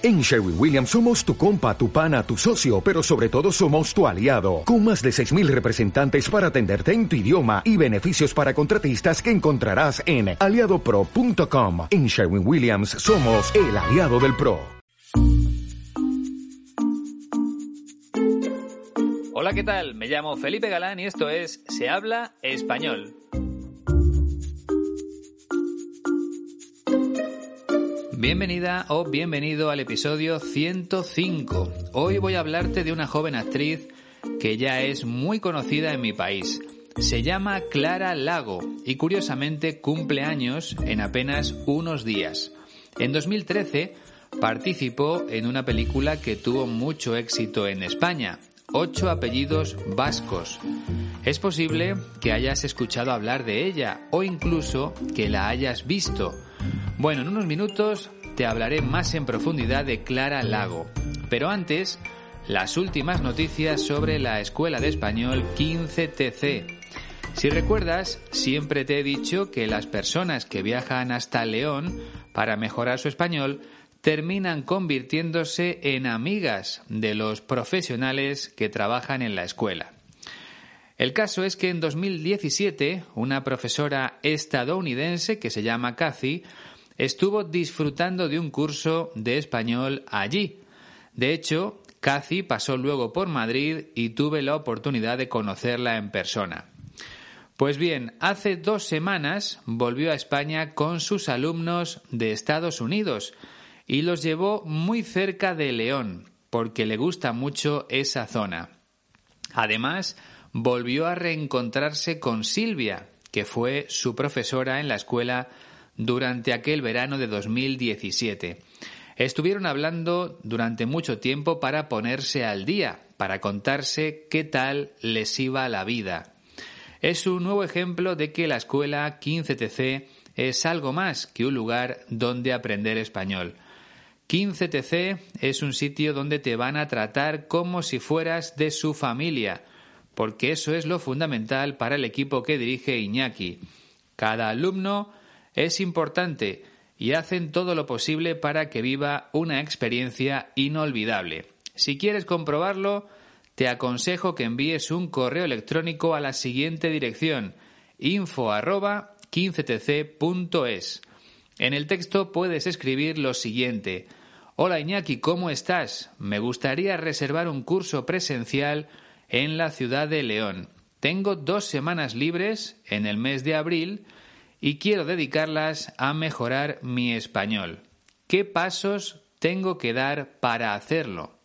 En Sherwin Williams somos tu compa, tu pana, tu socio, pero sobre todo somos tu aliado, con más de 6.000 representantes para atenderte en tu idioma y beneficios para contratistas que encontrarás en aliadopro.com. En Sherwin Williams somos el aliado del PRO. Hola, ¿qué tal? Me llamo Felipe Galán y esto es Se habla español. Bienvenida o bienvenido al episodio 105. Hoy voy a hablarte de una joven actriz que ya es muy conocida en mi país. Se llama Clara Lago y curiosamente cumple años en apenas unos días. En 2013 participó en una película que tuvo mucho éxito en España, Ocho apellidos vascos. Es posible que hayas escuchado hablar de ella o incluso que la hayas visto. Bueno, en unos minutos te hablaré más en profundidad de Clara Lago. Pero antes, las últimas noticias sobre la Escuela de Español 15TC. Si recuerdas, siempre te he dicho que las personas que viajan hasta León para mejorar su español terminan convirtiéndose en amigas de los profesionales que trabajan en la escuela. El caso es que en 2017 una profesora estadounidense que se llama Cathy estuvo disfrutando de un curso de español allí. De hecho, Cathy pasó luego por Madrid y tuve la oportunidad de conocerla en persona. Pues bien, hace dos semanas volvió a España con sus alumnos de Estados Unidos y los llevó muy cerca de León, porque le gusta mucho esa zona. Además, volvió a reencontrarse con Silvia, que fue su profesora en la escuela durante aquel verano de 2017. Estuvieron hablando durante mucho tiempo para ponerse al día, para contarse qué tal les iba la vida. Es un nuevo ejemplo de que la escuela 15TC es algo más que un lugar donde aprender español. 15TC es un sitio donde te van a tratar como si fueras de su familia, porque eso es lo fundamental para el equipo que dirige Iñaki. Cada alumno es importante y hacen todo lo posible para que viva una experiencia inolvidable. Si quieres comprobarlo, te aconsejo que envíes un correo electrónico a la siguiente dirección info 15tc.es. En el texto puedes escribir lo siguiente. Hola Iñaki, ¿cómo estás? Me gustaría reservar un curso presencial en la ciudad de León. Tengo dos semanas libres en el mes de abril y quiero dedicarlas a mejorar mi español. ¿Qué pasos tengo que dar para hacerlo?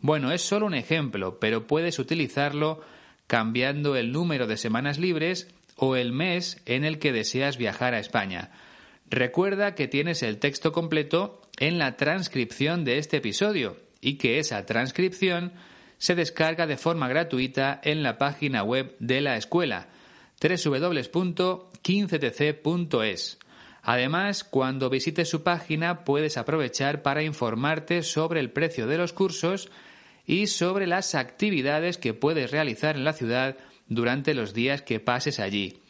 Bueno, es solo un ejemplo, pero puedes utilizarlo cambiando el número de semanas libres o el mes en el que deseas viajar a España. Recuerda que tienes el texto completo en la transcripción de este episodio y que esa transcripción se descarga de forma gratuita en la página web de la escuela www.15tc.es. Además, cuando visites su página puedes aprovechar para informarte sobre el precio de los cursos y sobre las actividades que puedes realizar en la ciudad durante los días que pases allí.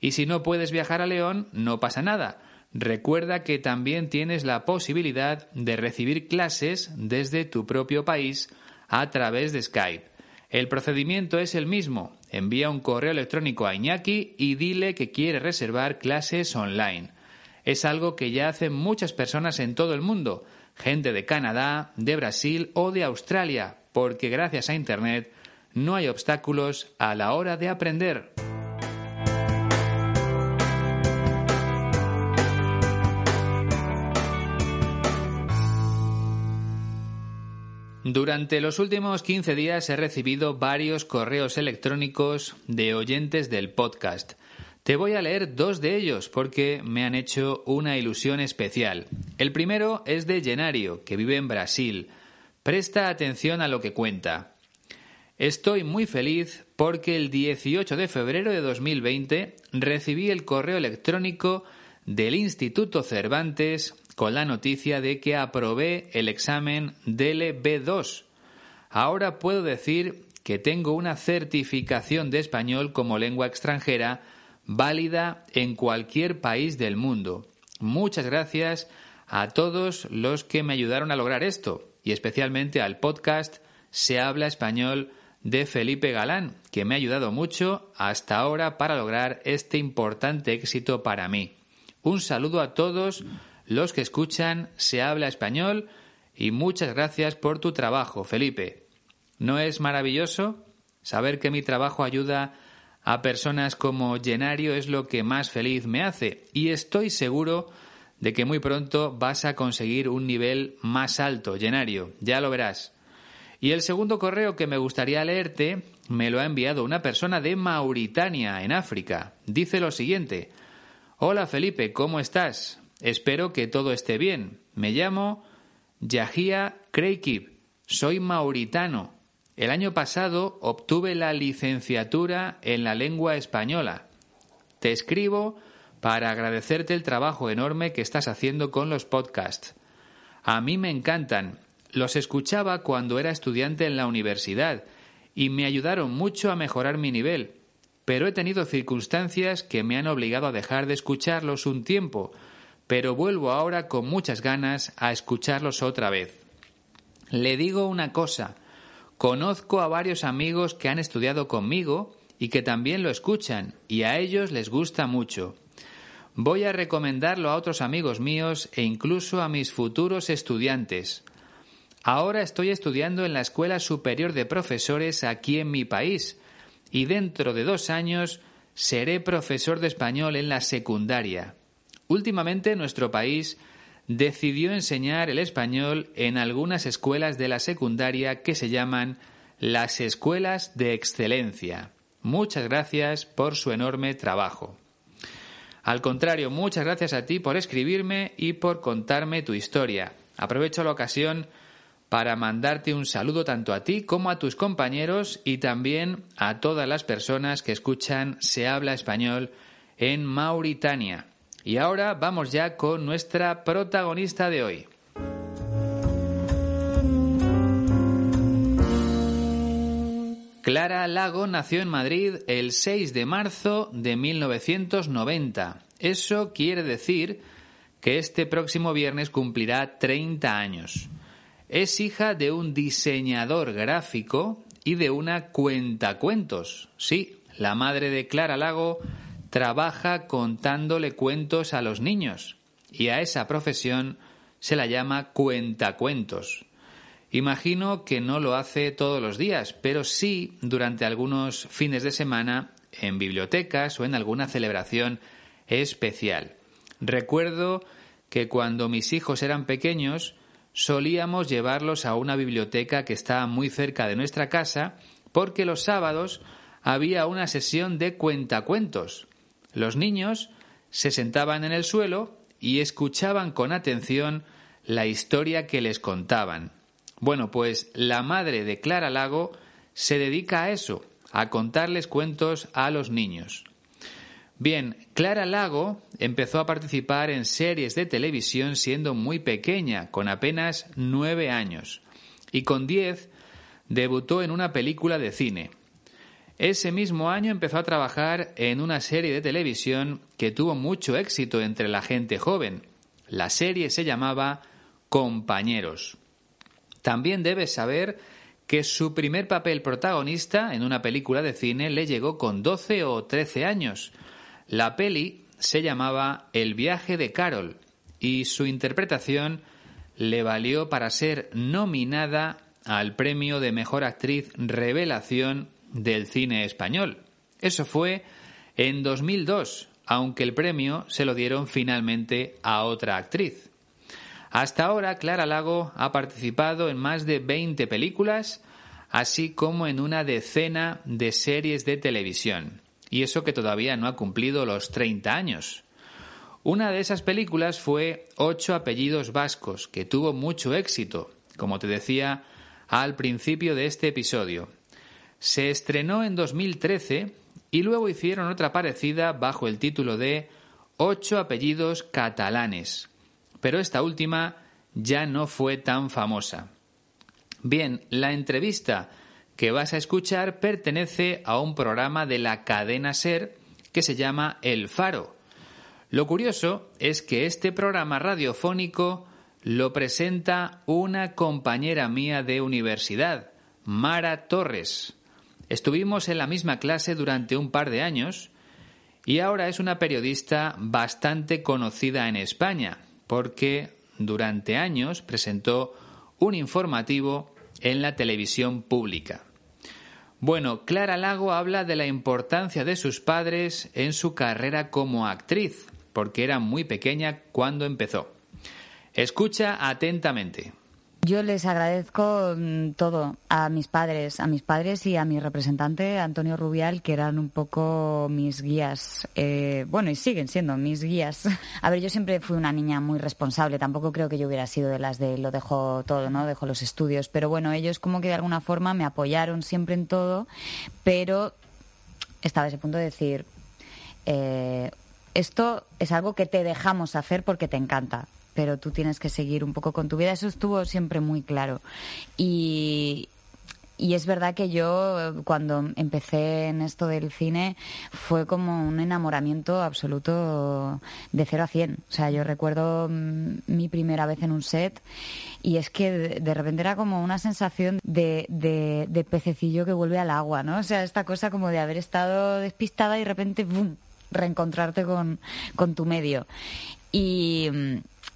Y si no puedes viajar a León, no pasa nada. Recuerda que también tienes la posibilidad de recibir clases desde tu propio país a través de Skype. El procedimiento es el mismo. Envía un correo electrónico a Iñaki y dile que quiere reservar clases online. Es algo que ya hacen muchas personas en todo el mundo, gente de Canadá, de Brasil o de Australia, porque gracias a Internet no hay obstáculos a la hora de aprender. Durante los últimos 15 días he recibido varios correos electrónicos de oyentes del podcast. Te voy a leer dos de ellos porque me han hecho una ilusión especial. El primero es de Genario, que vive en Brasil. Presta atención a lo que cuenta. Estoy muy feliz porque el 18 de febrero de 2020 recibí el correo electrónico del Instituto Cervantes con la noticia de que aprobé el examen DLB2. Ahora puedo decir que tengo una certificación de español como lengua extranjera válida en cualquier país del mundo. Muchas gracias a todos los que me ayudaron a lograr esto, y especialmente al podcast Se habla español de Felipe Galán, que me ha ayudado mucho hasta ahora para lograr este importante éxito para mí. Un saludo a todos los que escuchan Se habla español y muchas gracias por tu trabajo, Felipe. ¿No es maravilloso? Saber que mi trabajo ayuda a personas como Llenario es lo que más feliz me hace y estoy seguro de que muy pronto vas a conseguir un nivel más alto, Llenario, ya lo verás. Y el segundo correo que me gustaría leerte me lo ha enviado una persona de Mauritania, en África. Dice lo siguiente. Hola Felipe, ¿cómo estás? Espero que todo esté bien. Me llamo Yahia Kreikib. Soy mauritano. El año pasado obtuve la licenciatura en la lengua española. Te escribo para agradecerte el trabajo enorme que estás haciendo con los podcasts. A mí me encantan los escuchaba cuando era estudiante en la universidad y me ayudaron mucho a mejorar mi nivel, pero he tenido circunstancias que me han obligado a dejar de escucharlos un tiempo, pero vuelvo ahora con muchas ganas a escucharlos otra vez. Le digo una cosa, conozco a varios amigos que han estudiado conmigo y que también lo escuchan, y a ellos les gusta mucho. Voy a recomendarlo a otros amigos míos e incluso a mis futuros estudiantes. Ahora estoy estudiando en la Escuela Superior de Profesores aquí en mi país y dentro de dos años seré profesor de español en la secundaria. Últimamente nuestro país decidió enseñar el español en algunas escuelas de la secundaria que se llaman las escuelas de excelencia. Muchas gracias por su enorme trabajo. Al contrario, muchas gracias a ti por escribirme y por contarme tu historia. Aprovecho la ocasión para mandarte un saludo tanto a ti como a tus compañeros y también a todas las personas que escuchan Se habla español en Mauritania. Y ahora vamos ya con nuestra protagonista de hoy. Clara Lago nació en Madrid el 6 de marzo de 1990. Eso quiere decir que este próximo viernes cumplirá 30 años. Es hija de un diseñador gráfico y de una cuentacuentos. Sí, la madre de Clara Lago trabaja contándole cuentos a los niños y a esa profesión se la llama cuentacuentos. Imagino que no lo hace todos los días, pero sí durante algunos fines de semana en bibliotecas o en alguna celebración especial. Recuerdo que cuando mis hijos eran pequeños solíamos llevarlos a una biblioteca que estaba muy cerca de nuestra casa porque los sábados había una sesión de cuentacuentos. Los niños se sentaban en el suelo y escuchaban con atención la historia que les contaban. Bueno, pues la madre de Clara Lago se dedica a eso, a contarles cuentos a los niños. Bien, Clara Lago empezó a participar en series de televisión siendo muy pequeña, con apenas nueve años, y con diez debutó en una película de cine. Ese mismo año empezó a trabajar en una serie de televisión que tuvo mucho éxito entre la gente joven. La serie se llamaba Compañeros. También debes saber que su primer papel protagonista en una película de cine le llegó con 12 o 13 años, la peli se llamaba El viaje de Carol y su interpretación le valió para ser nominada al premio de Mejor Actriz Revelación del cine español. Eso fue en 2002, aunque el premio se lo dieron finalmente a otra actriz. Hasta ahora, Clara Lago ha participado en más de 20 películas, así como en una decena de series de televisión y eso que todavía no ha cumplido los 30 años. Una de esas películas fue Ocho apellidos vascos, que tuvo mucho éxito, como te decía al principio de este episodio. Se estrenó en 2013 y luego hicieron otra parecida bajo el título de Ocho apellidos catalanes, pero esta última ya no fue tan famosa. Bien, la entrevista que vas a escuchar pertenece a un programa de la cadena Ser que se llama El Faro. Lo curioso es que este programa radiofónico lo presenta una compañera mía de universidad, Mara Torres. Estuvimos en la misma clase durante un par de años y ahora es una periodista bastante conocida en España porque durante años presentó un informativo en la televisión pública. Bueno, Clara Lago habla de la importancia de sus padres en su carrera como actriz, porque era muy pequeña cuando empezó. Escucha atentamente. Yo les agradezco mm, todo a mis padres, a mis padres y a mi representante Antonio Rubial, que eran un poco mis guías, eh, bueno, y siguen siendo mis guías. A ver, yo siempre fui una niña muy responsable, tampoco creo que yo hubiera sido de las de lo dejo todo, ¿no? Dejo los estudios, pero bueno, ellos como que de alguna forma me apoyaron siempre en todo, pero estaba ese punto de decir, eh, esto es algo que te dejamos hacer porque te encanta pero tú tienes que seguir un poco con tu vida. Eso estuvo siempre muy claro. Y, y es verdad que yo cuando empecé en esto del cine fue como un enamoramiento absoluto de 0 a 100. O sea, yo recuerdo mm, mi primera vez en un set y es que de repente era como una sensación de, de, pececillo que vuelve al agua, ¿no? O sea, esta cosa como de haber estado despistada y de repente ¡bum! reencontrarte con, con tu medio. Y,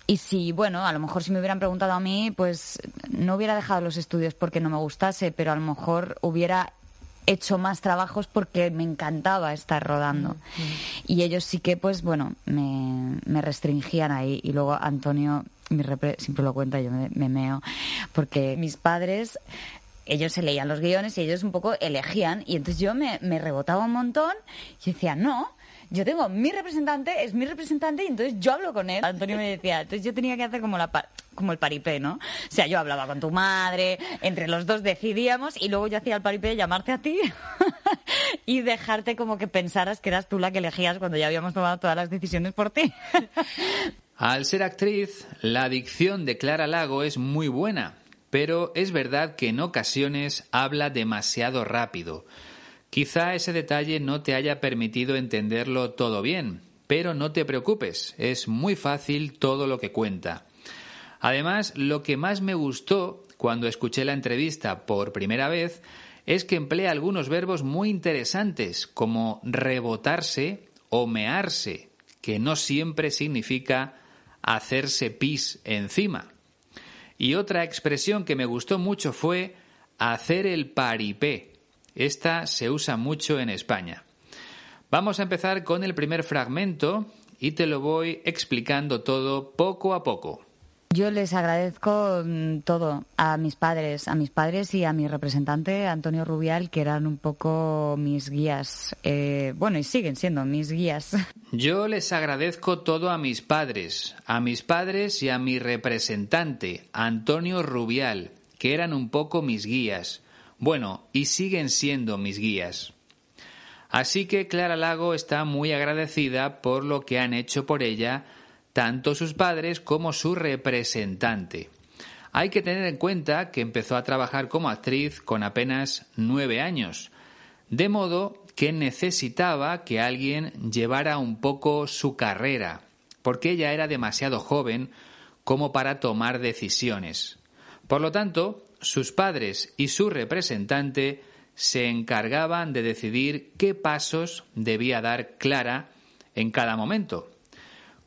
y si, bueno, a lo mejor si me hubieran preguntado a mí, pues no hubiera dejado los estudios porque no me gustase, pero a lo mejor hubiera hecho más trabajos porque me encantaba estar rodando. Mm, mm. Y ellos sí que, pues bueno, me, me restringían ahí. Y luego Antonio, mi siempre lo cuenta, yo me, me meo, porque mis padres ellos se leían los guiones y ellos un poco elegían y entonces yo me, me rebotaba un montón y decía, no, yo tengo mi representante, es mi representante y entonces yo hablo con él. Antonio me decía, entonces yo tenía que hacer como la como el paripé, ¿no? O sea, yo hablaba con tu madre, entre los dos decidíamos y luego yo hacía el paripé de llamarte a ti y dejarte como que pensaras que eras tú la que elegías cuando ya habíamos tomado todas las decisiones por ti. Al ser actriz, la dicción de Clara Lago es muy buena, pero es verdad que en ocasiones habla demasiado rápido. Quizá ese detalle no te haya permitido entenderlo todo bien, pero no te preocupes, es muy fácil todo lo que cuenta. Además, lo que más me gustó cuando escuché la entrevista por primera vez es que emplea algunos verbos muy interesantes como rebotarse o mearse, que no siempre significa hacerse pis encima. Y otra expresión que me gustó mucho fue hacer el paripé, esta se usa mucho en España. Vamos a empezar con el primer fragmento y te lo voy explicando todo poco a poco. Yo les agradezco mm, todo a mis padres, a mis padres y a mi representante Antonio Rubial, que eran un poco mis guías. Eh, bueno, y siguen siendo mis guías. Yo les agradezco todo a mis padres, a mis padres y a mi representante Antonio Rubial, que eran un poco mis guías. Bueno, y siguen siendo mis guías. Así que Clara Lago está muy agradecida por lo que han hecho por ella tanto sus padres como su representante. Hay que tener en cuenta que empezó a trabajar como actriz con apenas nueve años, de modo que necesitaba que alguien llevara un poco su carrera, porque ella era demasiado joven como para tomar decisiones. Por lo tanto, sus padres y su representante se encargaban de decidir qué pasos debía dar Clara en cada momento.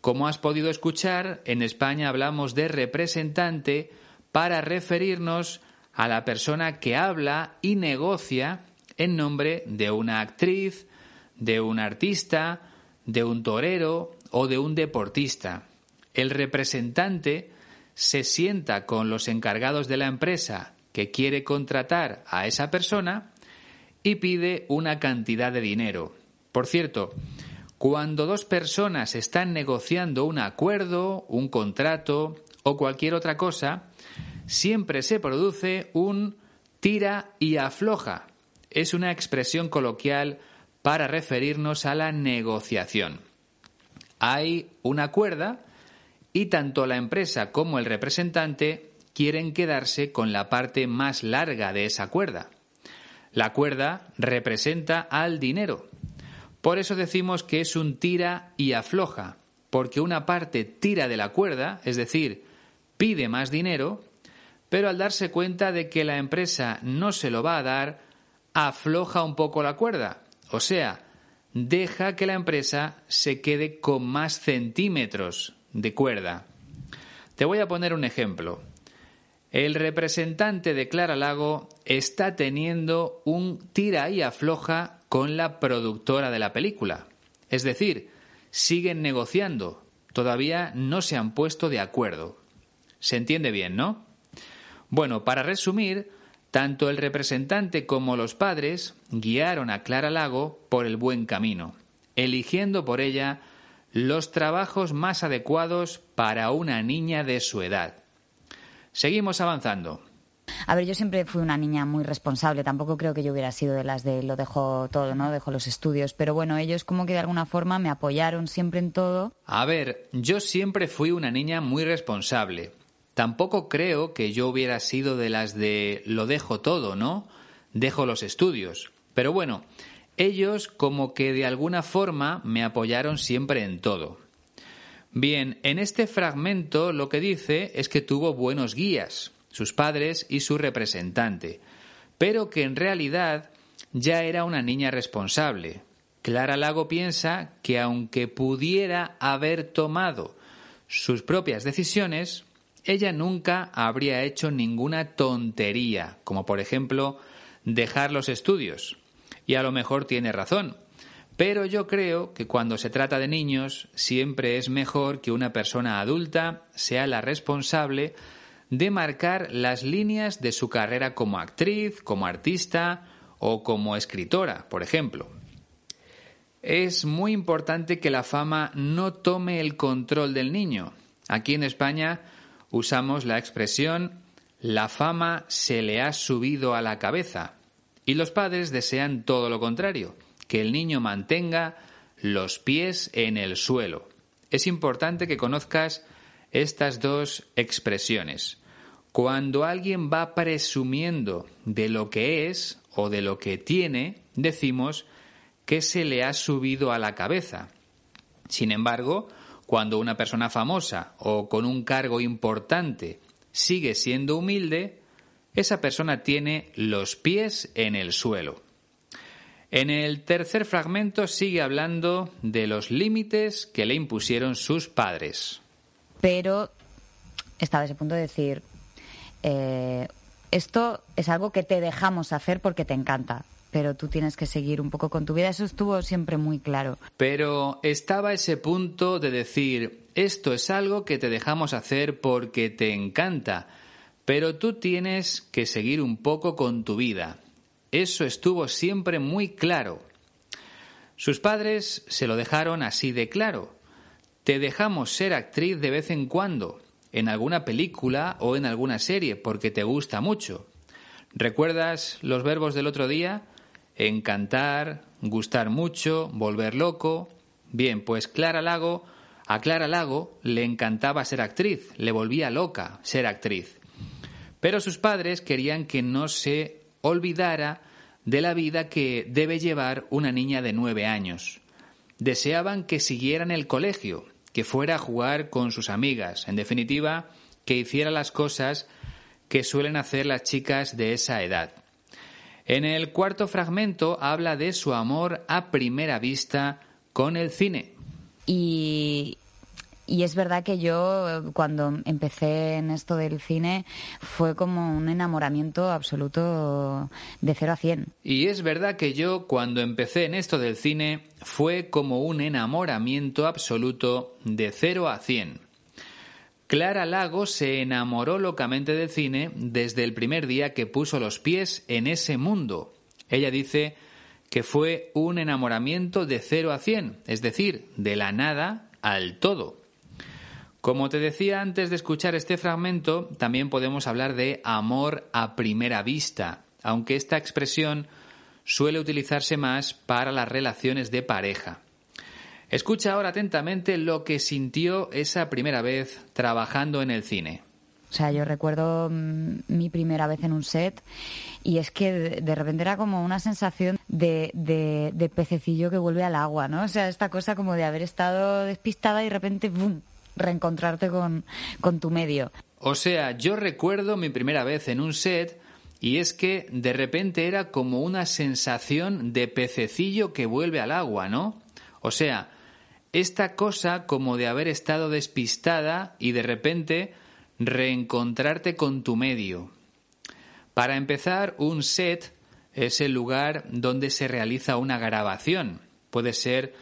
Como has podido escuchar, en España hablamos de representante para referirnos a la persona que habla y negocia en nombre de una actriz, de un artista, de un torero o de un deportista. El representante se sienta con los encargados de la empresa que quiere contratar a esa persona y pide una cantidad de dinero. Por cierto, cuando dos personas están negociando un acuerdo, un contrato o cualquier otra cosa, siempre se produce un tira y afloja. Es una expresión coloquial para referirnos a la negociación. Hay una cuerda y tanto la empresa como el representante quieren quedarse con la parte más larga de esa cuerda. La cuerda representa al dinero. Por eso decimos que es un tira y afloja. porque una parte tira de la cuerda, es decir, pide más dinero, pero al darse cuenta de que la empresa no se lo va a dar, afloja un poco la cuerda, o sea, deja que la empresa se quede con más centímetros de cuerda. Te voy a poner un ejemplo. El representante de Clara Lago está teniendo un tira y afloja con la productora de la película. Es decir, siguen negociando, todavía no se han puesto de acuerdo. ¿Se entiende bien, no? Bueno, para resumir, tanto el representante como los padres guiaron a Clara Lago por el buen camino, eligiendo por ella los trabajos más adecuados para una niña de su edad. Seguimos avanzando. A ver, yo siempre fui una niña muy responsable. Tampoco creo que yo hubiera sido de las de lo dejo todo, ¿no? Dejo los estudios. Pero bueno, ellos como que de alguna forma me apoyaron siempre en todo. A ver, yo siempre fui una niña muy responsable. Tampoco creo que yo hubiera sido de las de lo dejo todo, ¿no? Dejo los estudios. Pero bueno, ellos como que de alguna forma me apoyaron siempre en todo. Bien, en este fragmento lo que dice es que tuvo buenos guías, sus padres y su representante, pero que en realidad ya era una niña responsable. Clara Lago piensa que aunque pudiera haber tomado sus propias decisiones, ella nunca habría hecho ninguna tontería, como por ejemplo dejar los estudios. Y a lo mejor tiene razón. Pero yo creo que cuando se trata de niños siempre es mejor que una persona adulta sea la responsable de marcar las líneas de su carrera como actriz, como artista o como escritora, por ejemplo. Es muy importante que la fama no tome el control del niño. Aquí en España usamos la expresión la fama se le ha subido a la cabeza y los padres desean todo lo contrario, que el niño mantenga los pies en el suelo. Es importante que conozcas estas dos expresiones. Cuando alguien va presumiendo de lo que es o de lo que tiene, decimos que se le ha subido a la cabeza. Sin embargo, cuando una persona famosa o con un cargo importante sigue siendo humilde, esa persona tiene los pies en el suelo. En el tercer fragmento sigue hablando de los límites que le impusieron sus padres. Pero estaba ese punto de decir, eh, esto es algo que te dejamos hacer porque te encanta pero tú tienes que seguir un poco con tu vida. Eso estuvo siempre muy claro. Pero estaba ese punto de decir, esto es algo que te dejamos hacer porque te encanta, pero tú tienes que seguir un poco con tu vida. Eso estuvo siempre muy claro. Sus padres se lo dejaron así de claro. Te dejamos ser actriz de vez en cuando, en alguna película o en alguna serie, porque te gusta mucho. ¿Recuerdas los verbos del otro día? encantar, gustar mucho, volver loco. Bien, pues Clara Lago, a Clara Lago le encantaba ser actriz, le volvía loca ser actriz. Pero sus padres querían que no se olvidara de la vida que debe llevar una niña de nueve años. Deseaban que siguiera en el colegio, que fuera a jugar con sus amigas, en definitiva, que hiciera las cosas que suelen hacer las chicas de esa edad. En el cuarto fragmento habla de su amor a primera vista con el cine. Y, es verdad que yo cuando empecé en esto del cine fue como un enamoramiento absoluto de 0 a 100. Y es verdad que yo cuando empecé en esto del cine fue como un enamoramiento absoluto de 0 a 100. Clara Lago se enamoró locamente del cine desde el primer día que puso los pies en ese mundo. Ella dice que fue un enamoramiento de cero a cien, es decir, de la nada al todo. Como te decía antes de escuchar este fragmento, también podemos hablar de amor a primera vista, aunque esta expresión suele utilizarse más para las relaciones de pareja. Escucha ahora atentamente lo que sintió esa primera vez trabajando en el cine. O sea, yo recuerdo mm, mi primera vez en un set y es que de repente era como una sensación de, de, pececillo que vuelve al agua, ¿no? O sea, esta cosa como de haber estado despistada y de repente, ¡bum!, reencontrarte con, con tu medio. O sea, yo recuerdo mi primera vez en un set y es que de repente era como una sensación de pececillo que vuelve al agua, ¿no? O sea, esta cosa como de haber estado despistada y de repente reencontrarte con tu medio. Para empezar, un set es el lugar donde se realiza una grabación. Puede ser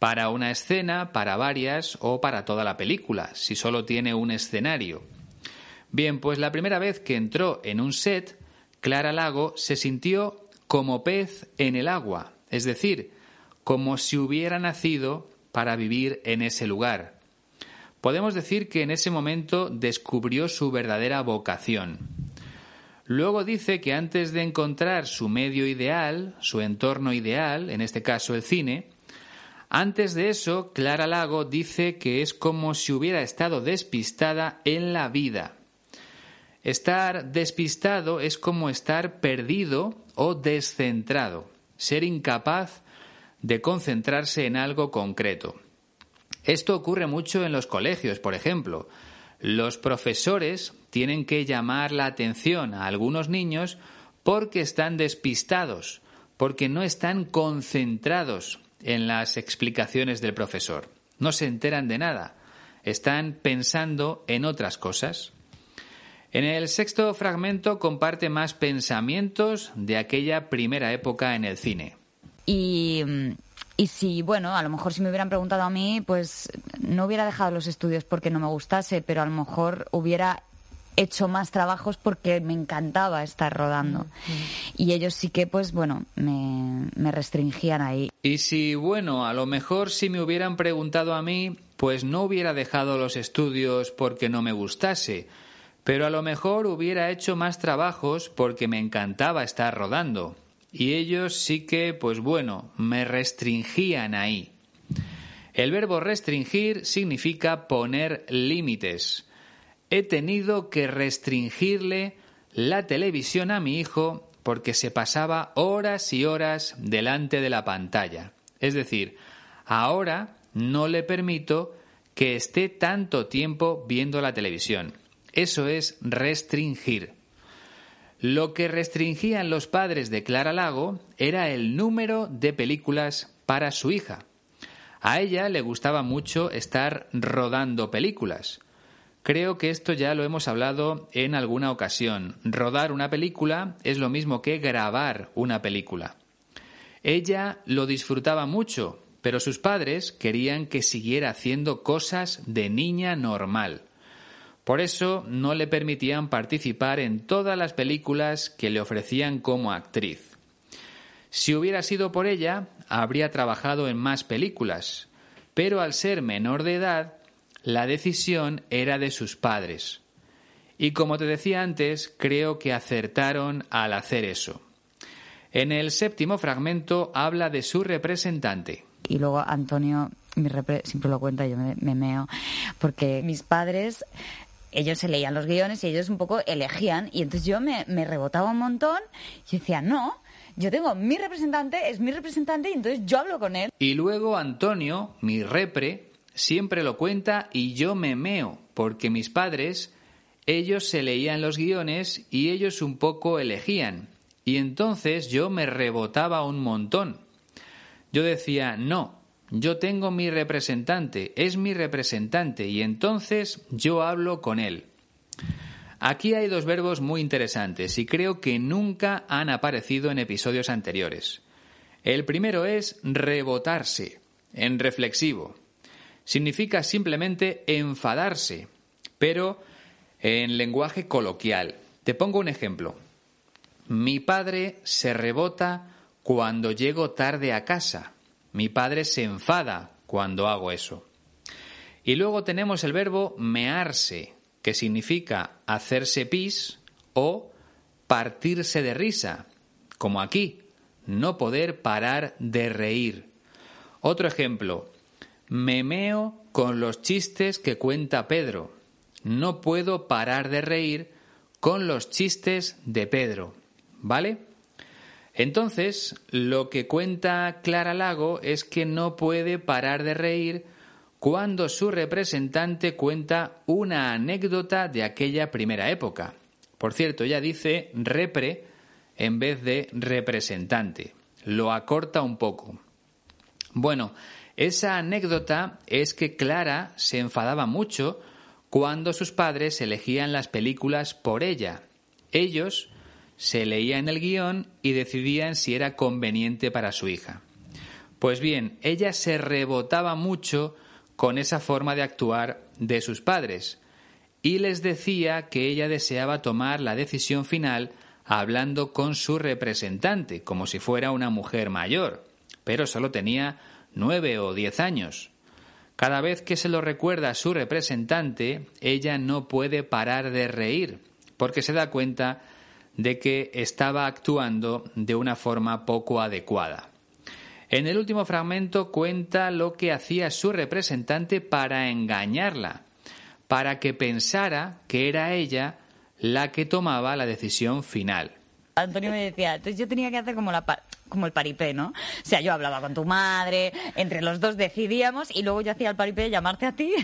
para una escena, para varias o para toda la película, si solo tiene un escenario. Bien, pues la primera vez que entró en un set, Clara Lago se sintió como pez en el agua, es decir, como si hubiera nacido para vivir en ese lugar. Podemos decir que en ese momento descubrió su verdadera vocación. Luego dice que antes de encontrar su medio ideal, su entorno ideal, en este caso el cine, antes de eso, Clara Lago dice que es como si hubiera estado despistada en la vida. Estar despistado es como estar perdido o descentrado, ser incapaz de concentrarse en algo concreto. Esto ocurre mucho en los colegios, por ejemplo. Los profesores tienen que llamar la atención a algunos niños porque están despistados, porque no están concentrados en las explicaciones del profesor. No se enteran de nada. Están pensando en otras cosas. En el sexto fragmento comparte más pensamientos de aquella primera época en el cine. Y, y si, bueno, a lo mejor si me hubieran preguntado a mí, pues no hubiera dejado los estudios porque no me gustase, pero a lo mejor hubiera hecho más trabajos porque me encantaba estar rodando. Y ellos sí que, pues bueno, me, me, restringían ahí. Y si, bueno, a lo mejor si me hubieran preguntado a mí, pues no hubiera dejado los estudios porque no me gustase, pero a lo mejor hubiera hecho más trabajos porque me encantaba estar rodando. Y ellos sí que, pues bueno, me restringían ahí. El verbo restringir significa poner límites. He tenido que restringirle la televisión a mi hijo porque se pasaba horas y horas delante de la pantalla. Es decir, ahora no le permito que esté tanto tiempo viendo la televisión. Eso es restringir. Lo que restringían los padres de Clara Lago era el número de películas para su hija. A ella le gustaba mucho estar rodando películas. Creo que esto ya lo hemos hablado en alguna ocasión. Rodar una película es lo mismo que grabar una película. Ella lo disfrutaba mucho, pero sus padres querían que siguiera haciendo cosas de niña normal. Por eso no le permitían participar en todas las películas que le ofrecían como actriz. Si hubiera sido por ella, habría trabajado en más películas, pero al ser menor de edad, la decisión era de sus padres. Y como te decía antes, creo que acertaron al hacer eso. En el séptimo fragmento habla de su representante. Y luego Antonio siempre lo cuenta, yo me, me meo, porque mis padres ellos se leían los guiones y ellos un poco elegían. Y entonces yo me, rebotaba un montón y decía, no, yo tengo mi representante, es mi representante y entonces yo hablo con él. Y luego Antonio, mi repre, siempre lo cuenta y yo me meo, porque mis padres, ellos se leían los guiones y ellos un poco elegían. Y entonces yo me rebotaba un montón. Yo decía, no, yo tengo mi representante, es mi representante y entonces yo hablo con él. Aquí hay dos verbos muy interesantes y creo que nunca han aparecido en episodios anteriores. El primero es rebotarse, en reflexivo. Significa simplemente enfadarse, pero en lenguaje coloquial. Te pongo un ejemplo. Mi padre se rebota cuando llego tarde a casa. Mi padre se enfada cuando hago eso. Y luego tenemos el verbo mearse, que significa hacerse pis o partirse de risa, como aquí, no poder parar de reír. Otro ejemplo, me meo con los chistes que cuenta Pedro. no puedo parar de reír con los chistes de Pedro. ¿Vale? Entonces, lo que cuenta Clara Lago es que no puede parar de reír cuando su representante cuenta una anécdota de aquella primera época. Por cierto, ella dice repre en vez de representante. Lo acorta un poco. Bueno, esa anécdota es que Clara se enfadaba mucho cuando sus padres elegían las películas por ella. Ellos se leían el guion y decidían si era conveniente para su hija. Pues bien, ella se rebotaba mucho con esa forma de actuar de sus padres y les decía que ella deseaba tomar la decisión final hablando con su representante, como si fuera una mujer mayor, pero solo tenía nueve o diez años. Cada vez que se lo recuerda a su representante, ella no puede parar de reír, porque se da cuenta de que estaba actuando de una forma poco adecuada. En el último fragmento cuenta lo que hacía su representante para engañarla, para que pensara que era ella la que tomaba la decisión final. Antonio me decía, entonces yo tenía que hacer como la como el paripé, ¿no? O sea, yo hablaba con tu madre, entre los dos decidíamos y luego yo hacía el paripé de llamarte a ti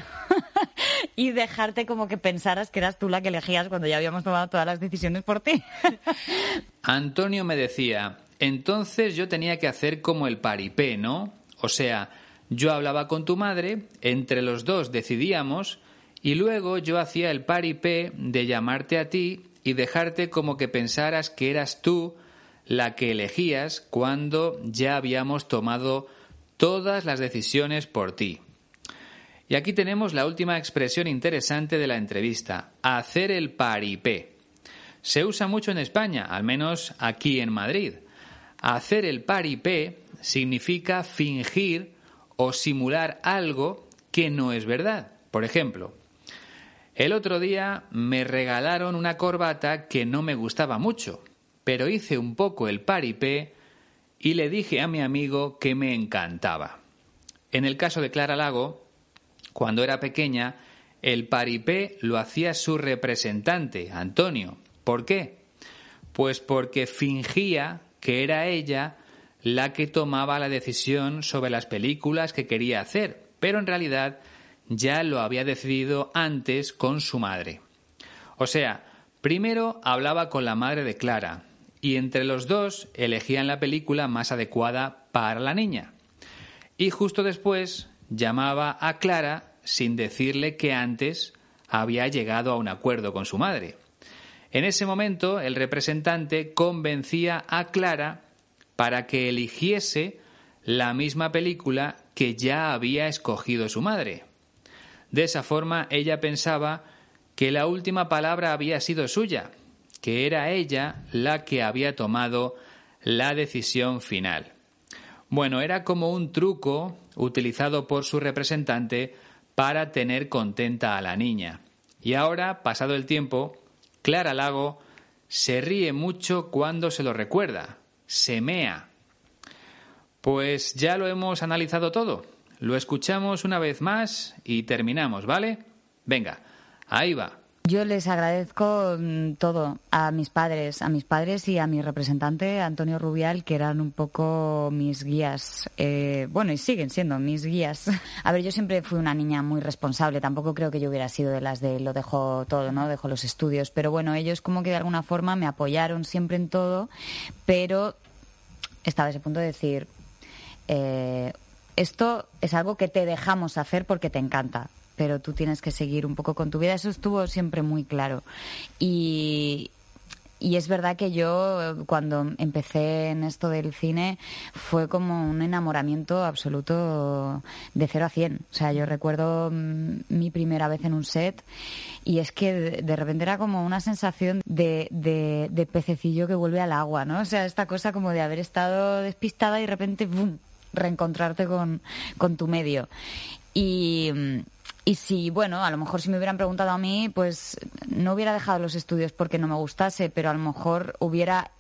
y dejarte como que pensaras que eras tú la que elegías cuando ya habíamos tomado todas las decisiones por ti. Antonio me decía, entonces yo tenía que hacer como el paripé, ¿no? O sea, yo hablaba con tu madre, entre los dos decidíamos, y luego yo hacía el paripé de llamarte a ti y dejarte como que pensaras que eras tú la que elegías cuando ya habíamos tomado todas las decisiones por ti. Y aquí tenemos la última expresión interesante de la entrevista, hacer el paripé. Se usa mucho en España, al menos aquí en Madrid. Hacer el paripé significa fingir o simular algo que no es verdad. Por ejemplo, el otro día me regalaron una corbata que no me gustaba mucho, pero hice un poco el paripé y le dije a mi amigo que me encantaba. En el caso de Clara Lago, cuando era pequeña, el paripé lo hacía su representante, Antonio. ¿Por qué? Pues porque fingía que era ella la que tomaba la decisión sobre las películas que quería hacer, pero en realidad ya lo había decidido antes con su madre. O sea, primero hablaba con la madre de Clara y entre los dos elegían la película más adecuada para la niña. Y justo después llamaba a Clara sin decirle que antes había llegado a un acuerdo con su madre. En ese momento, el representante convencía a Clara para que eligiese la misma película que ya había escogido su madre. De esa forma, ella pensaba que la última palabra había sido suya, que era ella la que había tomado la decisión final. Bueno, era como un truco utilizado por su representante para tener contenta a la niña. Y ahora, pasado el tiempo, Clara Lago se ríe mucho cuando se lo recuerda, se mea. Pues ya lo hemos analizado todo. Lo escuchamos una vez más y terminamos, ¿vale? Venga, ahí va. Yo les agradezco mm, todo a mis padres, a mis padres y a mi representante Antonio Rubial, que eran un poco mis guías. Eh, bueno, y siguen siendo mis guías. A ver, yo siempre fui una niña muy responsable. Tampoco creo que yo hubiera sido de las de lo dejo todo, ¿no? Dejo los estudios. Pero bueno, ellos como que de alguna forma me apoyaron siempre en todo, pero estaba ese punto de decir, eh, esto es algo que te dejamos hacer porque te encanta pero tú tienes que seguir un poco con tu vida. Eso estuvo siempre muy claro. Y, y es verdad que yo cuando empecé en esto del cine fue como un enamoramiento absoluto de cero a cien. O sea, yo recuerdo mm, mi primera vez en un set y es que de repente era como una sensación de, de, pececillo que vuelve al agua, ¿no? O sea, esta cosa como de haber estado despistada y de repente ¡bum! Reencontrarte con, con tu medio. Y y si, bueno, a lo mejor si me hubieran preguntado a mí, pues no hubiera dejado los estudios porque no me gustase, pero a lo mejor hubiera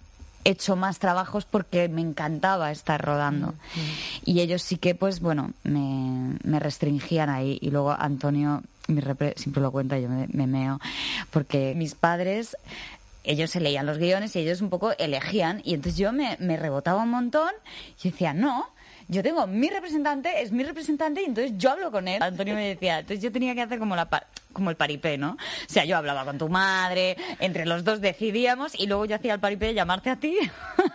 hecho más trabajos porque me encantaba estar rodando. Mm. Y ellos sí que, pues bueno, me, me, restringían ahí. Y luego Antonio mi repre, siempre lo cuento, yo me, me meo, porque mis padres ellos se leían los guiones y ellos un poco elegían y entonces yo me, me rebotaba un montón y decía, no, yo tengo mi representante, es mi representante y entonces yo hablo con él. Antonio me decía, entonces yo tenía que hacer como la como el paripé, ¿no? O sea, yo hablaba con tu madre, entre los dos decidíamos y luego yo hacía el paripé de llamarte a ti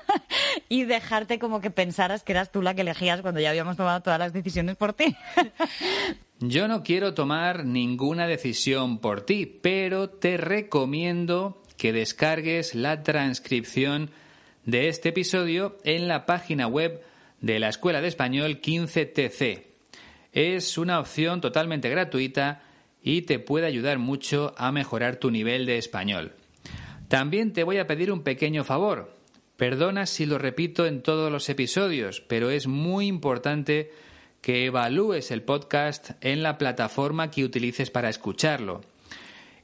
y dejarte como que pensaras que eras tú la que elegías cuando ya habíamos tomado todas las decisiones por ti. yo no quiero tomar ninguna decisión por ti, pero te recomiendo que descargues la transcripción de este episodio en la página web de la Escuela de Español 15TC. Es una opción totalmente gratuita y te puede ayudar mucho a mejorar tu nivel de español. También te voy a pedir un pequeño favor. Perdona si lo repito en todos los episodios, pero es muy importante que evalúes el podcast en la plataforma que utilices para escucharlo.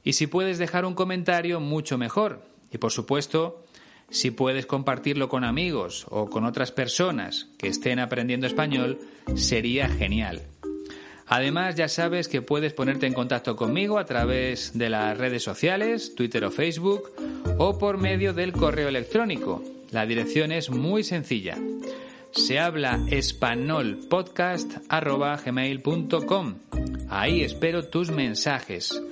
Y si puedes dejar un comentario, mucho mejor. Y por supuesto, si puedes compartirlo con amigos o con otras personas que estén aprendiendo español, sería genial. Además, ya sabes que puedes ponerte en contacto conmigo a través de las redes sociales, Twitter o Facebook, o por medio del correo electrónico. La dirección es muy sencilla. Se habla. Ahí espero tus mensajes.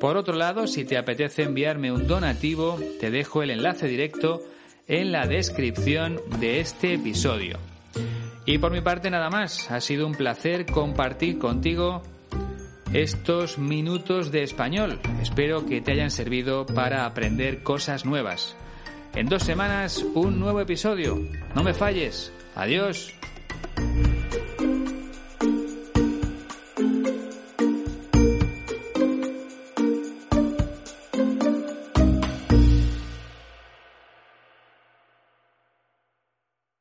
Por otro lado, si te apetece enviarme un donativo, te dejo el enlace directo en la descripción de este episodio. Y por mi parte nada más, ha sido un placer compartir contigo estos minutos de español. Espero que te hayan servido para aprender cosas nuevas. En dos semanas, un nuevo episodio. No me falles. Adiós.